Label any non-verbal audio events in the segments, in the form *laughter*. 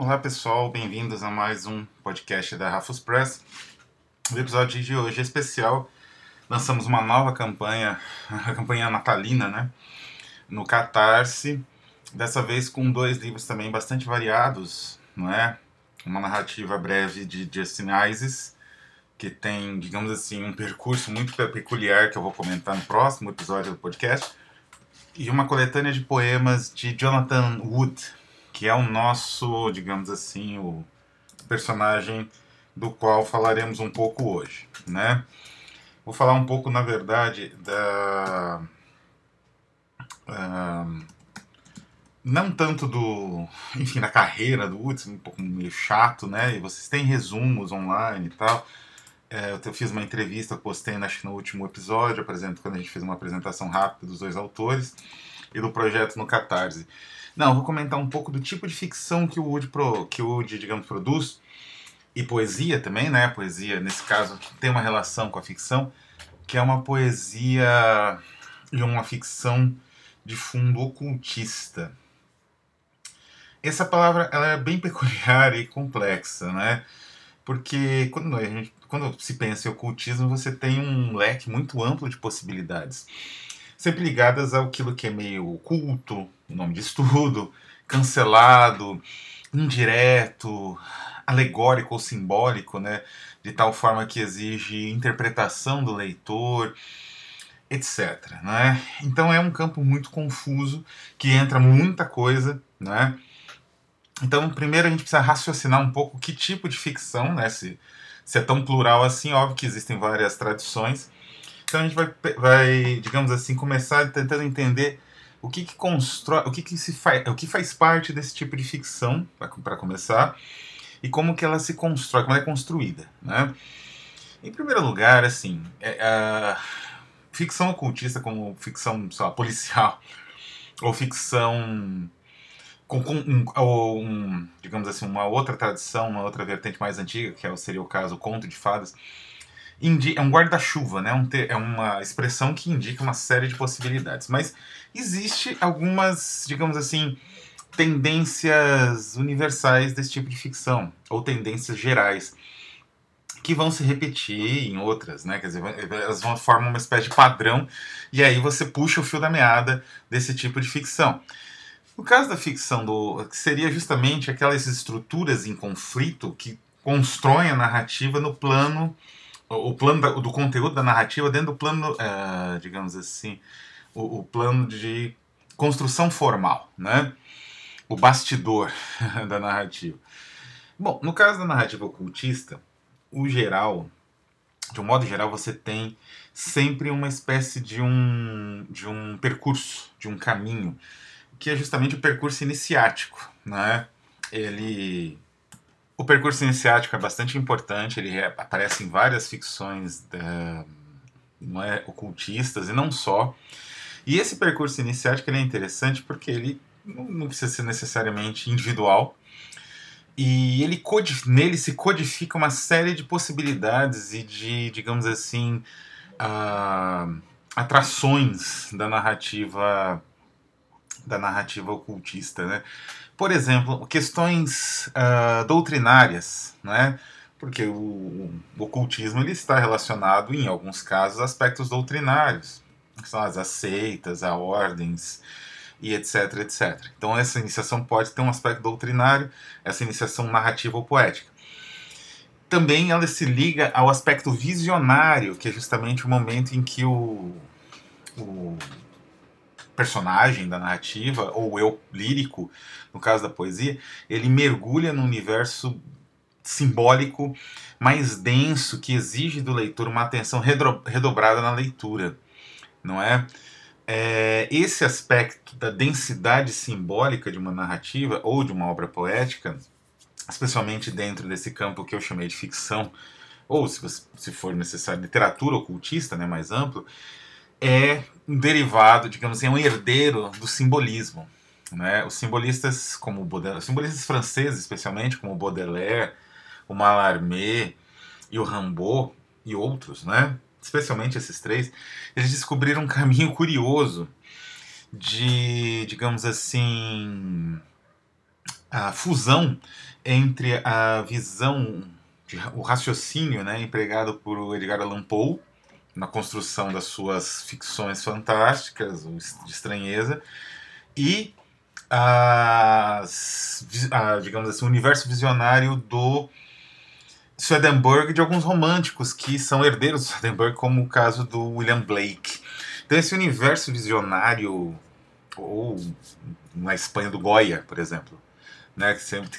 Olá pessoal, bem-vindos a mais um podcast da Rafus Press. O episódio de hoje é especial. Lançamos uma nova campanha, a campanha natalina, né? No Catarse. Dessa vez com dois livros também bastante variados, não é? Uma narrativa breve de Justin Isis, que tem, digamos assim, um percurso muito peculiar que eu vou comentar no próximo episódio do podcast. E uma coletânea de poemas de Jonathan Wood, que é o nosso, digamos assim, o personagem do qual falaremos um pouco hoje, né? Vou falar um pouco, na verdade, da não tanto do, enfim, da carreira do Woods, um pouco meio chato, né? E vocês têm resumos online e tal. É, eu fiz uma entrevista, postei acho que no último episódio, apresento quando a gente fez uma apresentação rápida dos dois autores e do projeto no Catarse. Não, vou comentar um pouco do tipo de ficção que o Wood, pro, que o Wood digamos, produz, e poesia também, né? Poesia, nesse caso, tem uma relação com a ficção, que é uma poesia e uma ficção de fundo ocultista. Essa palavra ela é bem *laughs* peculiar e complexa, né? Porque quando, a gente, quando se pensa em ocultismo, você tem um leque muito amplo de possibilidades sempre ligadas àquilo que é meio oculto, nome de estudo, cancelado, indireto, alegórico ou simbólico, né? de tal forma que exige interpretação do leitor, etc. Né? Então é um campo muito confuso, que entra muita coisa. Né? Então, primeiro a gente precisa raciocinar um pouco que tipo de ficção, né? se, se é tão plural assim, óbvio que existem várias tradições, então a gente vai, vai digamos assim, começar tentando entender o que, que constrói, o que, que se faz, o que faz parte desse tipo de ficção, para começar, e como que ela se constrói, como ela é construída, né? Em primeiro lugar, assim, é, ficção ocultista como ficção, sei lá, policial, *laughs* ou ficção com, com um, um, digamos assim, uma outra tradição, uma outra vertente mais antiga, que é, seria o caso o conto de fadas, é um guarda-chuva, né? Um é uma expressão que indica uma série de possibilidades. Mas existe algumas, digamos assim, tendências universais desse tipo de ficção, ou tendências gerais, que vão se repetir em outras, né? Quer dizer, elas vão formar uma espécie de padrão, e aí você puxa o fio da meada desse tipo de ficção. No caso da ficção, do, que seria justamente aquelas estruturas em conflito que constroem a narrativa no plano o plano da, do conteúdo da narrativa dentro do plano, uh, digamos assim, o, o, plano de construção formal, né? O bastidor *laughs* da narrativa. Bom, no caso da narrativa ocultista, o geral, de um modo geral, você tem sempre uma espécie de um, de um percurso, de um caminho, que é justamente o percurso iniciático, né? Ele o percurso iniciático é bastante importante, ele aparece em várias ficções da, não é, ocultistas e não só. E esse percurso iniciático é interessante porque ele não precisa ser necessariamente individual, e ele nele se codifica uma série de possibilidades e de, digamos assim, uh, atrações da narrativa da narrativa ocultista, né? Por exemplo, questões uh, doutrinárias, né? porque o, o, ocultismo ele está relacionado, em alguns casos, a aspectos doutrinários, que são as aceitas, a ordens e etc, etc. Então essa iniciação pode ter um aspecto doutrinário, essa iniciação narrativa ou poética. Também ela se liga ao aspecto visionário, que é justamente o momento em que o, o personagem da narrativa, ou eu lírico, no caso da poesia, ele mergulha no universo simbólico mais denso que exige do leitor uma atenção redobrada na leitura, não é? é? Esse aspecto da densidade simbólica de uma narrativa ou de uma obra poética, especialmente dentro desse campo que eu chamei de ficção, ou se, se for necessário, literatura ocultista, né, mais amplo, é um derivado, digamos assim, é um herdeiro do simbolismo. Né? Os simbolistas, como Baudelaire, os simbolistas franceses, especialmente, como Baudelaire, o Mallarmé e o Rimbaud e outros, né? especialmente esses três, eles descobriram um caminho curioso de, digamos assim, a fusão entre a visão, de, o raciocínio né, empregado por Edgar Allan Poe na construção das suas ficções fantásticas, de estranheza, e as, a, digamos assim, o universo visionário do Swedenborg de alguns românticos que são herdeiros do Swedenborg, como o caso do William Blake. Então esse universo visionário, ou na Espanha do Goya, por exemplo, né, que sempre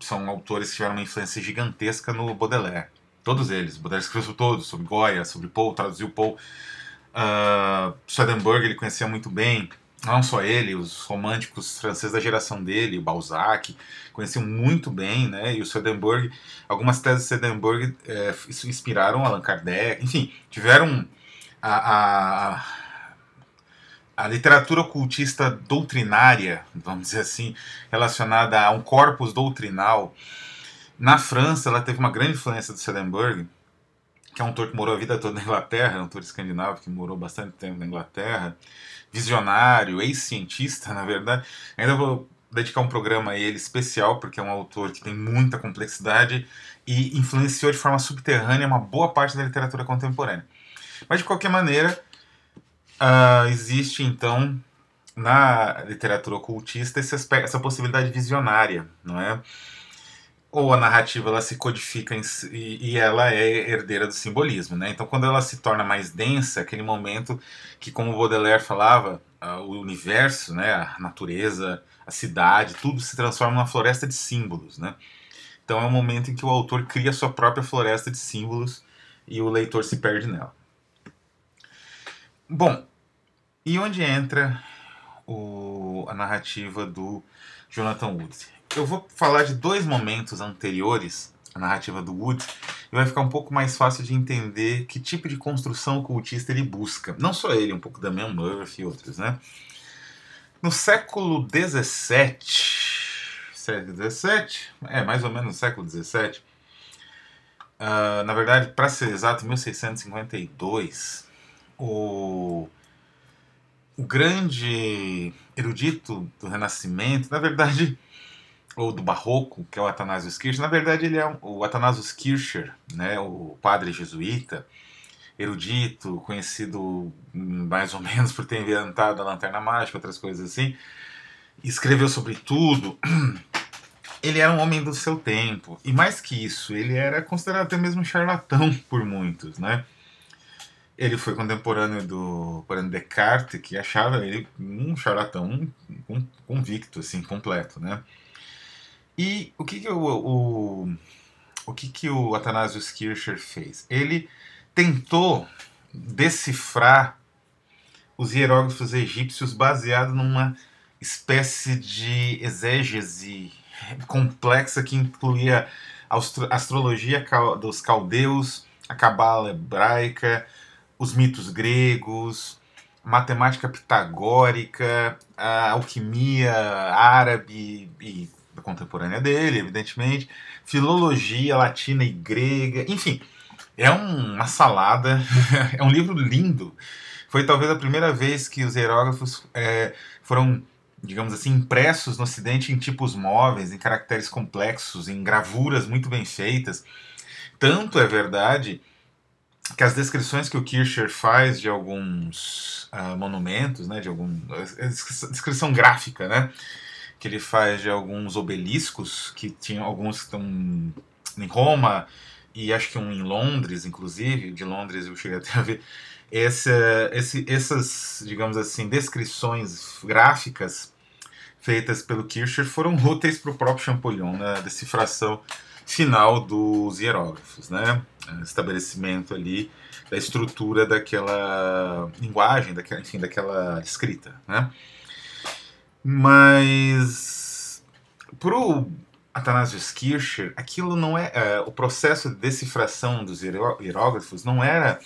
são autores que tiveram uma influência gigantesca no Baudelaire. Todos eles. Baudelaire escreveu todos, sobre Goya, sobre Poe, traduziu Poe. Uh, Swedenborg ele conhecia muito bem não só ele, os românticos franceses da geração dele, o Balzac, conheciam muito bem, né? E o Swedenborg, algumas teses de Swedenborg é, inspiraram Allan Kardec, enfim, tiveram a, a, a literatura ocultista doutrinária, vamos dizer assim, relacionada a um corpus doutrinal. Na França, ela teve uma grande influência do Swedenborg, que é um autor que morou a vida toda na Inglaterra, um autor escandinavo que morou bastante tempo na Inglaterra visionário, ex-cientista, *laughs* na verdade. Ainda vou dedicar um programa a ele especial, porque é um autor que tem muita complexidade e influenciou de forma subterrânea uma boa parte da literatura contemporânea. Mas, de qualquer maneira, uh, existe então na literatura ocultista essa possibilidade visionária, não é? Ou a narrativa ela se codifica em, e, e, ela é herdeira do simbolismo, né? Então, quando ela se torna mais densa, aquele momento que, como Baudelaire falava, uh, o universo, né, a natureza, a cidade, tudo se transforma numa floresta de símbolos, né? Então, é o momento em que o autor cria sua própria floresta de símbolos e o leitor se perde nela. Bom, e onde entra o, a narrativa do Jonathan Wood? Eu vou falar de dois momentos anteriores à narrativa do Wood e vai ficar um pouco mais fácil de entender que tipo de construção ocultista ele busca. Não só ele, um pouco Damian Murphy e outros, né? No século XVII, século XVII, é mais ou menos no século XVII, uh, ah, na verdade, para ser exato, 1652, o o grande erudito do Renascimento, na verdade, ou do Barroco, que é o Athanasius Kircher. Na verdade, ele é o Athanasius Kircher, né, o padre jesuíta, erudito, conhecido mais ou menos por ter inventado a lanterna mágica, outras coisas assim. Escreveu sobre tudo. Ele era um homem do seu tempo. E mais que isso, ele era considerado até mesmo charlatão por muitos, né? Ele foi contemporâneo do René Descartes, que achava ele um charlatão convicto, assim, completo, né? E o que, que o, o, o que, que o Kircher fez? Ele tentou decifrar os hieróglifos egípcios baseado numa espécie de exégese complexa que incluía a astrologia dos caldeus, a cabala hebraica, os mitos gregos, matemática pitagórica, a alquimia árabe e contemporânea dele, evidentemente, filologia latina e grega, enfim, é um, uma salada, *laughs* é um livro lindo. Foi talvez a primeira vez que os hierógrafos é, foram, digamos assim, impressos no Ocidente em tipos móveis, em caracteres complexos, em gravuras muito bem feitas. Tanto é verdade que as descrições que o Kircher faz de alguns uh, monumentos, né, de algum descrição gráfica, né, que ele faz de alguns obeliscos, que tinham alguns que estão em Roma, e acho que um em Londres, inclusive, de Londres eu cheguei *laughs* até a ver, essa, esse, essas, digamos assim, descrições gráficas feitas pelo Kircher foram *laughs* úteis para o próprio Champollion na decifração final dos hierógrafos, né? Estabelecimento ali da estrutura daquela linguagem, daquela, enfim, daquela escrita, né? Mas pro Athanasius Kircher, aquilo não é, é, o processo de decifração dos hieróglifos não era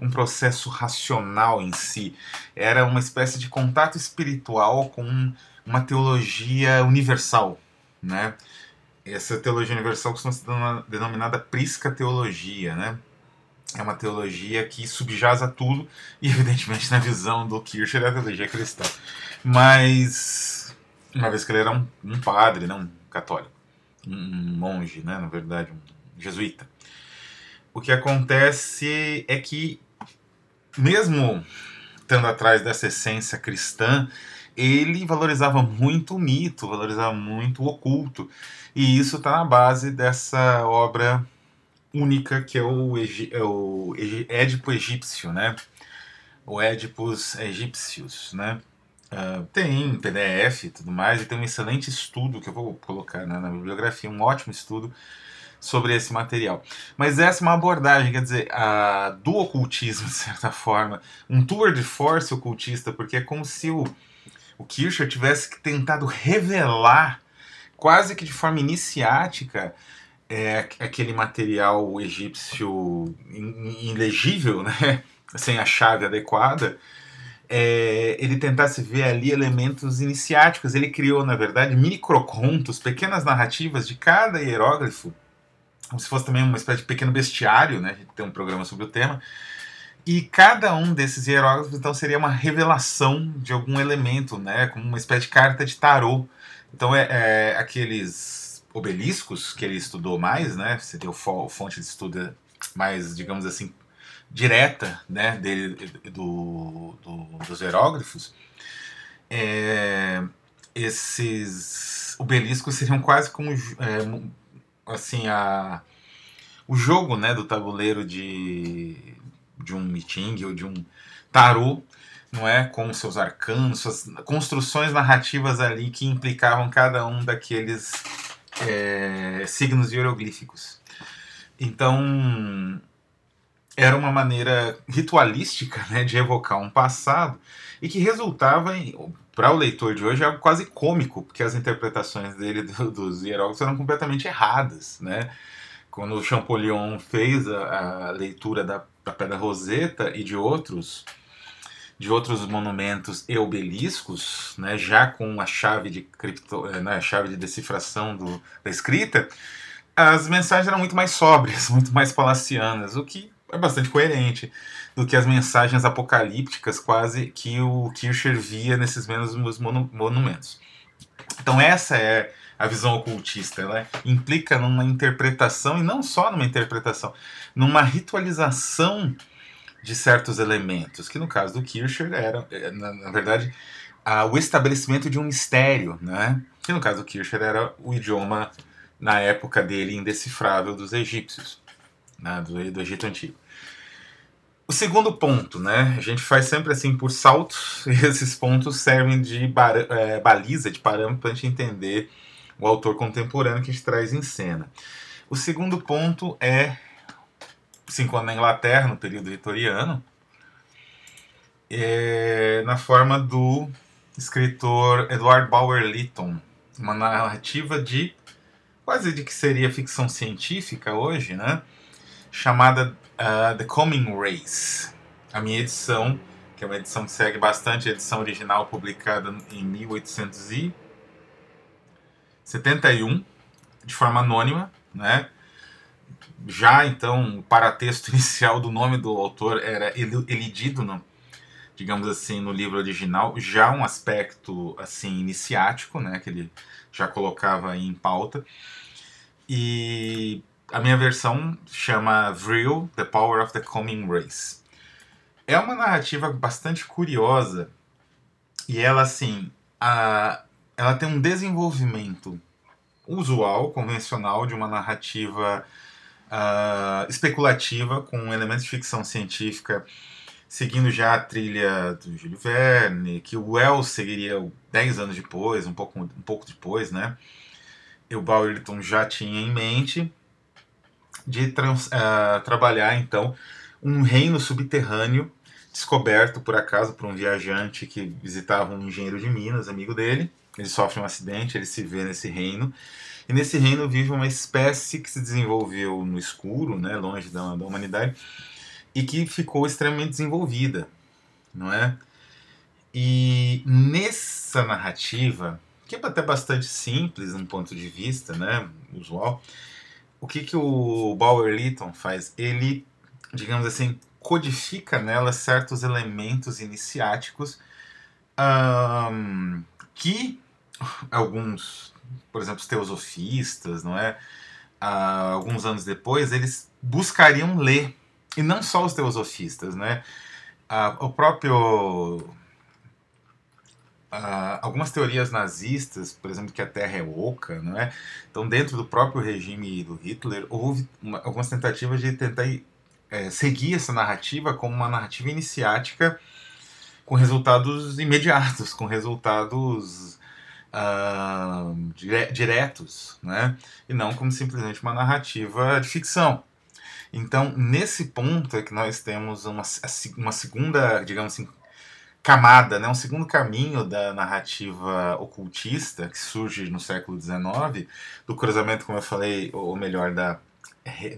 um processo racional em si, era uma espécie de contato espiritual com uma teologia universal, né? Essa teologia universal costuma ser denominada prisca teologia, né? É uma teologia que subjaz a tudo, e evidentemente na visão do Kircher é a teologia cristã. Mas, uma vez que ele era um, um padre, não, católico, um monge, né, na verdade, um jesuíta. O que acontece é que, mesmo estando atrás dessa essência cristã, ele valorizava muito o mito, valorizava muito o oculto. E isso está na base dessa obra única que é o, é o Édipo egípcio, né? O Édipos egípcios, né? Uh, tem PDF e tudo mais, e tem um excelente estudo que eu vou colocar né, na bibliografia, um ótimo estudo sobre esse material. Mas essa é uma abordagem, quer dizer, a, do ocultismo, de certa forma, um tour de force ocultista, porque é como se o, o Kircher tivesse tentado revelar, quase que de forma iniciática, é, aquele material egípcio ilegível, né? *laughs* sem a chave adequada, é, ele tentasse ver ali elementos iniciáticos. Ele criou, na verdade, microcontos, pequenas narrativas de cada hieróglifo, como se fosse também uma espécie de pequeno bestiário, né? A gente tem um programa sobre o tema. E cada um desses hieróglifos, então, seria uma revelação de algum elemento, né? Como uma espécie de carta de tarô. Então, é, é aqueles obeliscos que ele estudou mais, né? Seria o fonte de estudo mais, digamos assim, direta né, dele, do, do, dos hieróglifos, é, esses obeliscos seriam quase como é, assim a, o jogo né, do tabuleiro de, de um meeting ou de um tarô, não é, com seus arcanos, suas construções narrativas ali que implicavam cada um daqueles é, signos hieroglíficos. Então, era uma maneira ritualística né, de evocar um passado e que resultava para o leitor de hoje, algo quase cômico, porque as interpretações dele do, dos hieróglifos eram completamente erradas. Né? Quando Champollion fez a, a leitura da, da Pedra Roseta e de outros de outros monumentos e obeliscos, né, já com a chave de cripto, eh, né, a chave de decifração do, da escrita, as mensagens eram muito mais sóbrias, *laughs* muito mais palacianas, o que é bastante coerente do que as mensagens apocalípticas quase que o Kircher via nesses mesmos monumentos. Então essa é a visão ocultista, ela implica numa interpretação e não só numa interpretação, numa ritualização de certos elementos, que no caso do Kircher era, é, na, na verdade, a, o estabelecimento de um mistério, né? que no caso do Kircher era o idioma na época dele indecifrável dos egípcios, né? do, do Egito Antigo. O segundo ponto, né? A gente faz sempre assim por saltos, *laughs* e esses pontos servem de é, baliza, de parâmetro para a gente entender o autor contemporâneo que a gente traz em cena. O segundo ponto é se encontra na Inglaterra, no período vitoriano, é, na forma do escritor Edward Bower Lytton, uma narrativa de quase de que seria ficção científica hoje, né? Chamada uh, The Coming Race, a minha edição, que é uma edição que segue bastante a edição original publicada em 1871, de forma anônima, né? Já então o paratexto *laughs* inicial do nome do autor era elidido no, digamos assim, no livro original, já um aspecto assim iniciático, né, que ele já colocava em pauta. E a minha versão chama Vril, The Power of the Coming Race. É uma narrativa bastante curiosa e ela, assim, a, ela tem um desenvolvimento usual, convencional, de uma narrativa uh, especulativa com elementos de ficção científica, seguindo já a trilha do Júlio Verne, que o Wells seguiria 10 anos depois, um pouco, um pouco depois, né? E o Bowerton já tinha em mente de trans, uh, trabalhar então um reino subterrâneo descoberto por acaso por um viajante que visitava um engenheiro de Minas, amigo dele. Ele sofre um acidente, ele se vê nesse reino. E nesse reino vive uma espécie que se desenvolveu no escuro, né, longe da, da humanidade, e que ficou extremamente desenvolvida, não é? E nessa narrativa, que é até bastante simples, num ponto de vista, né, usual, o que, que o Bauer Lytton faz? Ele, digamos assim, codifica nela certos elementos iniciáticos um, que *laughs* alguns por exemplo, os teosofistas, não é? Ah, alguns anos depois, eles buscariam ler, e não só os teosofistas, né? Ah, o próprio Uh, algumas teorias nazistas, por exemplo, que a Terra é oca, não é? Então, dentro do próprio regime do Hitler, houve uma, algumas tentativas de tentar é, seguir essa narrativa como uma narrativa iniciática com resultados imediatos, com resultados uh, dire diretos, né? E não como simplesmente uma narrativa de ficção. Então, nesse ponto é que nós temos uma, uma segunda, digamos assim, camada, né, um segundo caminho da narrativa ocultista que surge no século XIX, do cruzamento, como eu falei, ou melhor, da,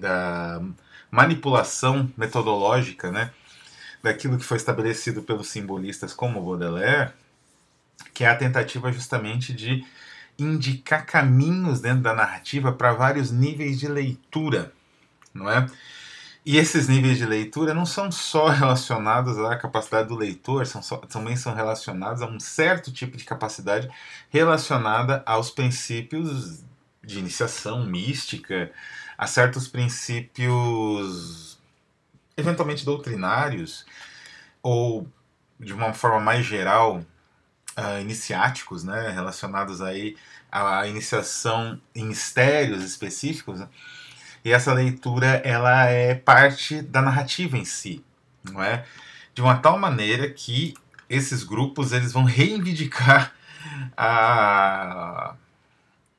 da manipulação metodológica, né, daquilo que foi estabelecido pelos simbolistas como Baudelaire, que é a tentativa justamente de indicar caminhos dentro da narrativa para vários níveis de leitura, não é? E esses níveis de leitura não são só relacionados à capacidade do leitor, são só, também são relacionados a um certo tipo de capacidade relacionada aos princípios de iniciação mística, a certos princípios eventualmente doutrinários, ou de uma forma mais geral, uh, iniciáticos, né, relacionados aí à iniciação em mistérios específicos. Né? E essa leitura ela é parte da narrativa em si, não é? De uma tal maneira que esses grupos eles vão reivindicar a,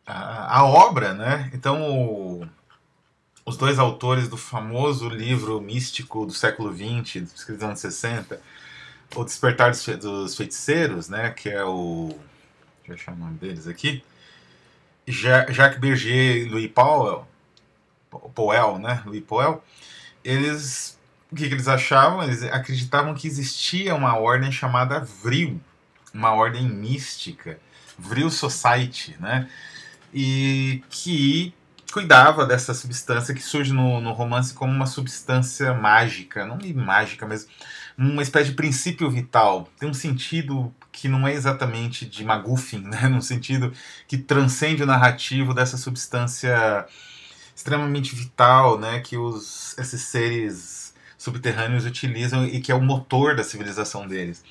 a, a obra, né? Então o, os dois autores do famoso livro místico do século XX, escrito nos anos 60, O Despertar dos, Feiticeiros, né? Que é o deixa eu achar o nome deles aqui, Jacques Berger e Louis Powell Poel, né, Louis Poel, eles o que, que, eles achavam? Eles acreditavam que existia uma ordem chamada Vril, uma ordem mística, Vril Society, né? E que cuidava dessa substância que surge no, no romance como uma substância mágica, não mágica, mas uma espécie de princípio vital. Tem um sentido que não é exatamente de MacGuffin, né? *laughs* Num sentido que transcende o narrativo dessa substância extremamente vital, né, que os, esses seres subterrâneos utilizam e que é o motor da civilização deles.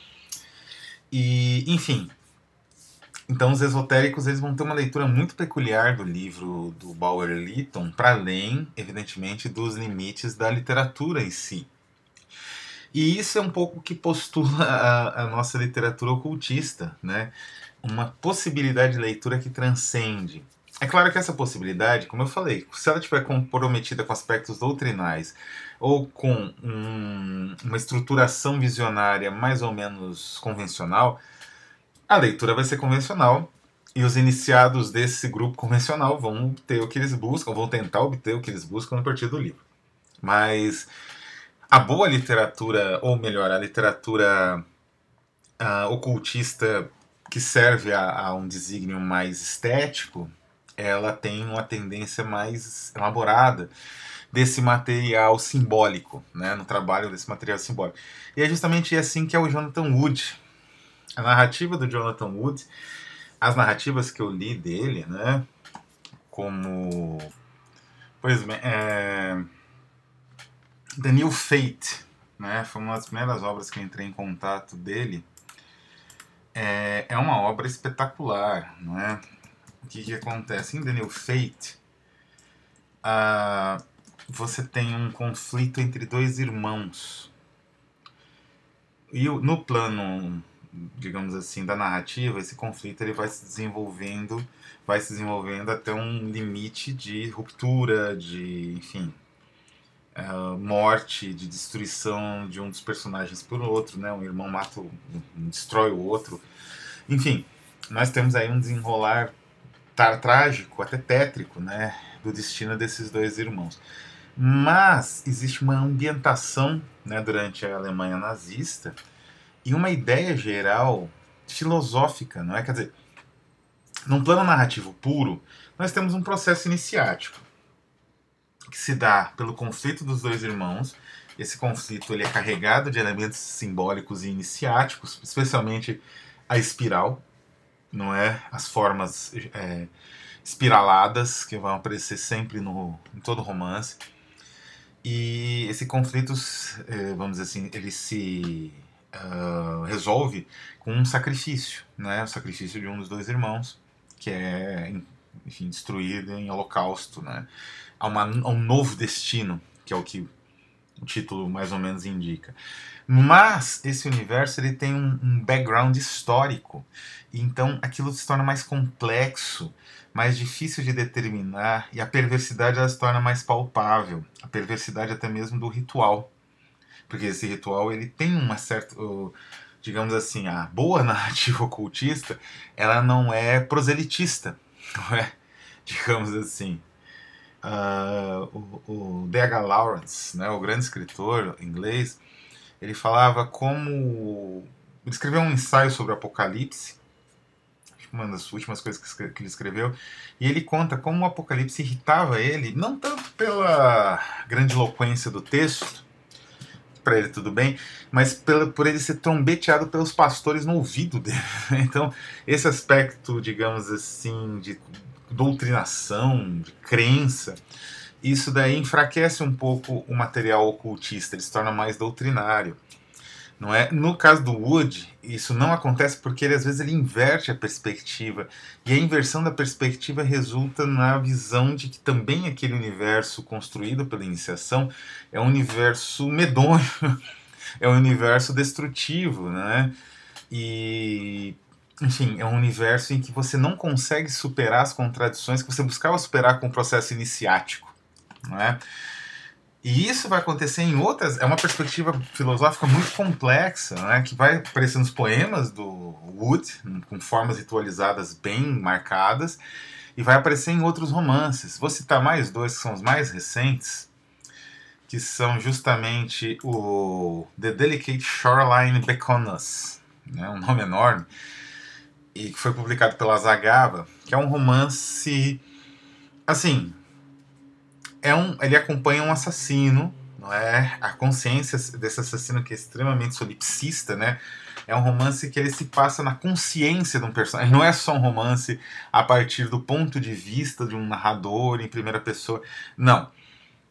E, enfim, então os esotéricos eles vão ter uma leitura muito peculiar do livro do Bauer Lytton, para além, evidentemente, dos limites da literatura em si. E isso é um pouco que postula a, a nossa literatura ocultista, né? Uma possibilidade de leitura que transcende é claro que essa possibilidade, como eu falei, se ela estiver comprometida com aspectos doutrinais ou com um, uma estruturação visionária mais ou menos convencional, a leitura vai ser convencional e os iniciados desse grupo convencional vão ter o que eles buscam, vão tentar obter o que eles buscam a partir do livro. Mas a boa literatura, ou melhor, a literatura uh, ocultista que serve a, a um desígnio mais estético, ela tem uma tendência mais elaborada desse material simbólico, né, no trabalho desse material simbólico. E é justamente assim que é o Jonathan Wood. A narrativa do Jonathan Wood, as narrativas que eu li dele, né, como, pois bem, é, The New Fate, né, foi uma das primeiras obras que eu entrei em contato dele. É, é uma obra espetacular, não é? o que, que acontece? Em The New Fate, uh, você tem um conflito entre dois irmãos. E no plano, digamos assim, da narrativa, esse conflito ele vai se desenvolvendo, vai se desenvolvendo até um limite de ruptura, de, enfim, uh, morte, de destruição de um dos personagens por outro, né? Um irmão mata, um, destrói o outro. Enfim, nós temos aí um desenrolar trágico, até tétrico, né, do destino desses dois irmãos. Mas existe uma ambientação né, durante a Alemanha nazista e uma ideia geral filosófica, não é? Quer dizer, num plano narrativo puro, nós temos um processo iniciático que se dá pelo conflito dos dois irmãos. Esse conflito ele é carregado de elementos simbólicos e iniciáticos, especialmente a espiral, não é? As formas é, espiraladas que vão aparecer sempre no, em todo romance. E esse conflito, é, vamos dizer assim, ele se resolve com um sacrifício, né? O sacrifício de um dos dois irmãos, que é, enfim, destruído em holocausto, né? A, uma, a um novo destino, que é o que o título mais ou menos indica. Mas esse universo ele tem um, um background histórico, então aquilo se torna mais complexo, mais difícil de determinar e a perversidade ela se torna mais palpável, a perversidade até mesmo do ritual, porque esse ritual ele tem uma certa, digamos assim, a boa *laughs* narrativa ocultista, ela não é proselitista, *laughs* não é, digamos assim. Uh, o, o D.H. Lawrence, né, o grande escritor inglês, ele falava como. Ele escreveu um ensaio sobre o Apocalipse, uma das últimas coisas que ele escreveu, e ele conta como o Apocalipse irritava ele, não tanto pela grande eloquência do texto, para ele tudo bem, mas por ele ser trombeteado pelos pastores no ouvido dele. *laughs* Então, esse aspecto, digamos assim, de doutrinação, de crença, isso daí enfraquece um pouco o material ocultista, ele se torna mais doutrinário. Não é? No caso do Wood, isso não acontece porque ele às vezes ele inverte a perspectiva. E a inversão da perspectiva resulta na visão de que também aquele universo construído pela iniciação é um universo medonho, *laughs* é um universo destrutivo, né? E enfim, é um universo em que você não consegue superar as contradições que você buscava superar com o processo iniciático, não é? E isso vai acontecer em outras. É uma perspectiva filosófica muito complexa, né, que vai aparecer nos poemas do Wood, com formas ritualizadas bem marcadas, e vai aparecer em outros romances. Vou citar mais dois que são os mais recentes, que são justamente o The Delicate Shoreline Beconas, né, um nome enorme, e que foi publicado pela Zagava, que é um romance. Assim, é um, ele acompanha um assassino, não é? A consciência desse assassino que é extremamente solipsista, né? É um romance que ele se passa na consciência de um personagem. Não é só um romance a partir do ponto de vista de um narrador em primeira pessoa. Não.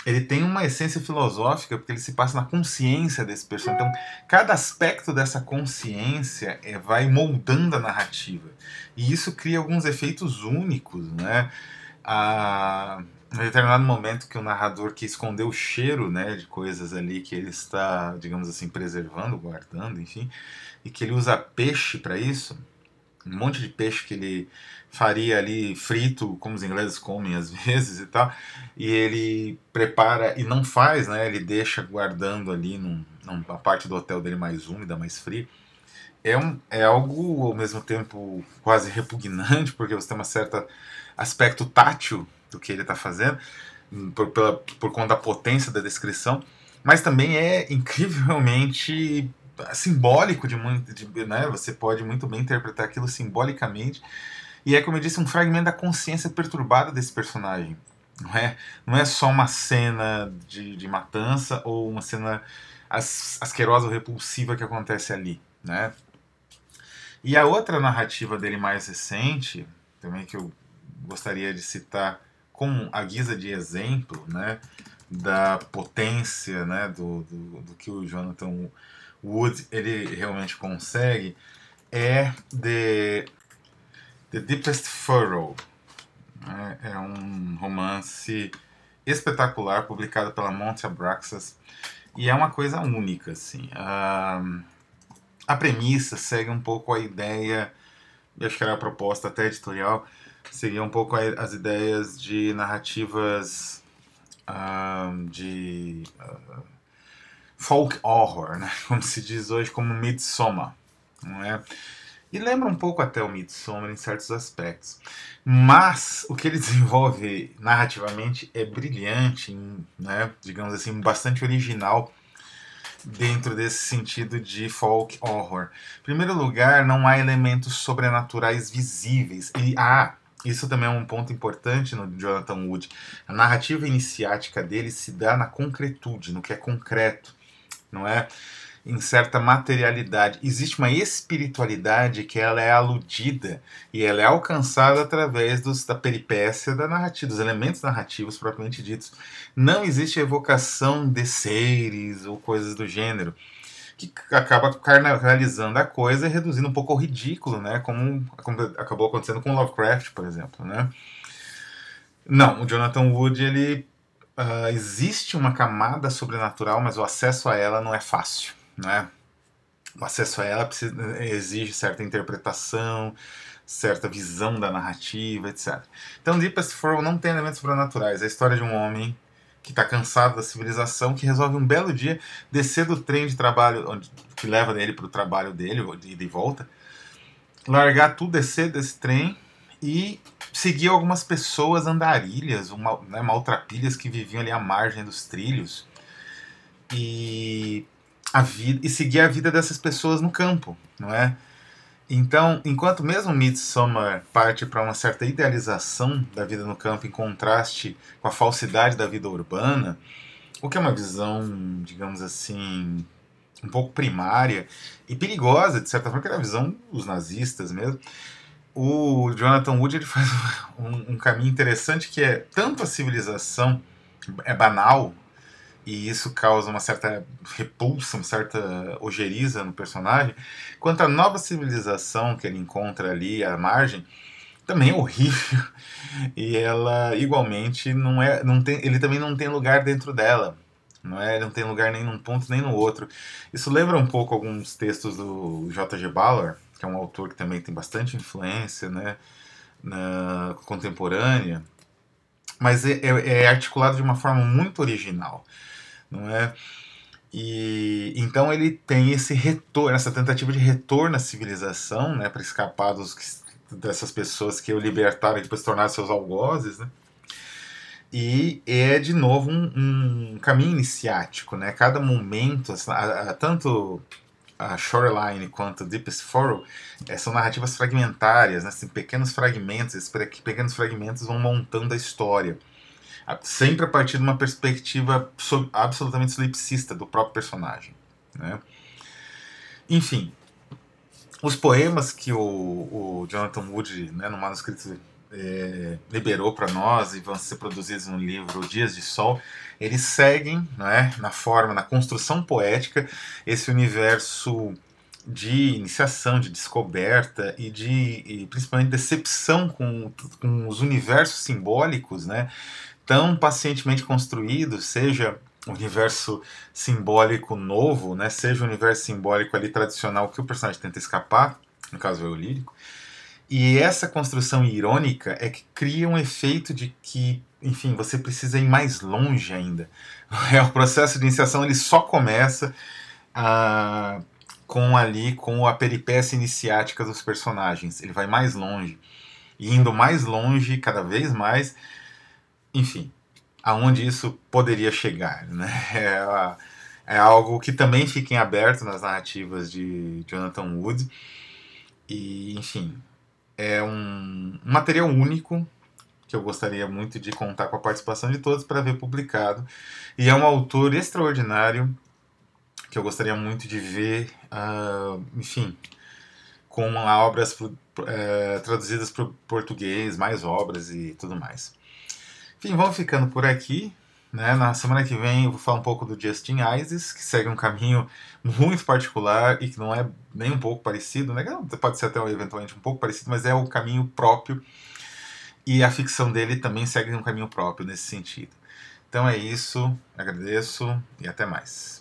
Ele tem uma essência filosófica porque ele se passa na consciência desse personagem. Então, cada aspecto dessa consciência é, vai moldando a narrativa. E isso cria alguns efeitos únicos, né? A em determinado momento que o narrador quer esconder o cheiro né, de coisas ali que ele está, digamos assim, preservando, guardando, enfim, e que ele usa peixe para isso, um monte de peixe que ele faria ali frito, como os ingleses comem às *laughs* vezes e tal, e ele prepara e não faz, né, ele deixa guardando ali num, numa parte do hotel dele mais úmida, mais fria. É, um, é algo ao mesmo tempo quase repugnante, porque você tem uma certa aspecto tátil do que ele está fazendo, por, pela, por conta da potência da descrição, mas também é incrivelmente simbólico de muito, de, né? Você pode muito bem interpretar aquilo simbolicamente. E é, como eu disse, um fragmento da consciência perturbada desse personagem. Não é, não é só uma cena de, de matança ou uma cena as, asquerosa ou repulsiva que acontece ali. Né? E a outra narrativa dele mais recente, também que eu gostaria de citar como a guisa de exemplo né, da potência né, do, do, do que o Jonathan Wood ele realmente consegue é The, The Deepest Furrow. Né, é um romance espetacular publicado pela Monte Abraxas e é uma coisa única assim. A, a premissa segue um pouco a ideia, acho que era a proposta até editorial, seguia um pouco as ideias de narrativas uh, de uh, folk horror, né? *laughs* como se diz hoje, como Midsommar. Não é? E lembra um pouco até o Midsommar em certos aspectos. Mas o que ele *laughs* desenvolve narrativamente é brilhante, né? digamos assim, bastante original dentro desse sentido de folk horror. Em primeiro lugar, não há elementos sobrenaturais visíveis. E há isso também é um ponto importante no Jonathan Wood. A narrativa iniciática dele se dá na concretude, no que é concreto, não é? em certa materialidade. Existe uma espiritualidade que ela é aludida e ela é alcançada através dos, da peripécia da narrativa, dos elementos narrativos propriamente ditos. Não existe evocação de seres ou coisas do gênero que acaba carnavalizando a coisa e reduzindo um pouco ao ridículo, né? Como, como acabou acontecendo com Lovecraft, por exemplo, né? Não, o Jonathan Wood ele uh, existe uma camada sobrenatural, mas o acesso a ela não é fácil, né? O acesso a ela exige certa interpretação, certa visão da narrativa, etc. Então, Deep as For não tem elementos sobrenaturais. É a história de um homem que está cansado da civilização, que resolve um belo dia descer do trem de trabalho, onde, que leva ele para o trabalho dele, de ida e volta, largar tudo, descer desse trem e seguir algumas pessoas andarilhas, uma, né, maltrapilhas que viviam ali à margem dos trilhos e a vida e seguir a vida dessas pessoas no campo, não é? Então, enquanto mesmo Midsommar parte para uma certa idealização da vida no campo em contraste com a falsidade da vida urbana, o que é uma visão, digamos assim, um pouco primária e perigosa, de certa forma, que era a visão dos nazistas mesmo, o Jonathan Wood ele faz *laughs* um, um caminho interessante que é tanto a civilização é banal e isso causa uma certa repulsa, uma certa ojeriza no personagem, quanto a nova civilização que ele encontra ali à margem também é horrível *laughs* e ela igualmente não é, não tem, ele também não tem lugar dentro dela, não é, não tem lugar nem num ponto nem no outro. Isso lembra um pouco alguns textos do J.G. Ballard, que é um autor que também tem bastante influência, né, na contemporânea, mas é, é, é articulado de uma forma muito original não é? E então ele tem esse retorno, essa tentativa de retorno à civilização, né, para escapar dos, dessas pessoas que o libertaram e depois tornaram seus algozes, né? E é de novo um, um caminho iniciático, né? Cada momento, a, a, tanto a Shoreline quanto Deepest Furrow é, são narrativas fragmentárias, né? Assim, pequenos fragmentos, esses pequenos fragmentos vão montando a história sempre a partir de uma perspectiva absolutamente solipsista do próprio personagem. Né? Enfim, os poemas que o, o Jonathan Wood, né, no manuscrito, é, liberou para nós e vão ser produzidos no livro Dias de Sol, eles seguem né, na forma, na construção poética, esse universo de iniciação, de descoberta e de e principalmente decepção com, com os universos simbólicos, né? tão pacientemente construído, seja o universo simbólico novo, né, seja o universo simbólico ali tradicional que o personagem tenta escapar, no caso é o lírico, e essa construção irônica é que cria um efeito de que, enfim, você precisa ir mais longe ainda. *laughs* É o processo de iniciação ele só começa ah, com ali com a peripécia iniciática dos personagens. Ele vai mais longe, e indo mais longe, cada vez mais, enfim, aonde isso poderia chegar, né? *laughs* É, é, algo que também fica em aberto nas narrativas de Jonathan Wood e, enfim, é um, material único que eu gostaria muito de contar com a participação de todos para ver publicado e é um autor extraordinário que eu gostaria muito de ver, uh, enfim, com obras uh, traduzidas para o português, mais obras e tudo mais. Enfim, vamos ficando por aqui. Né? Na semana que vem eu vou falar um pouco do Justin Isis, que segue um caminho muito particular e que não é nem um pouco parecido, né? pode ser até eventualmente um pouco parecido, mas é o caminho próprio e a ficção dele também segue um caminho próprio nesse sentido. Então é isso, agradeço e até mais.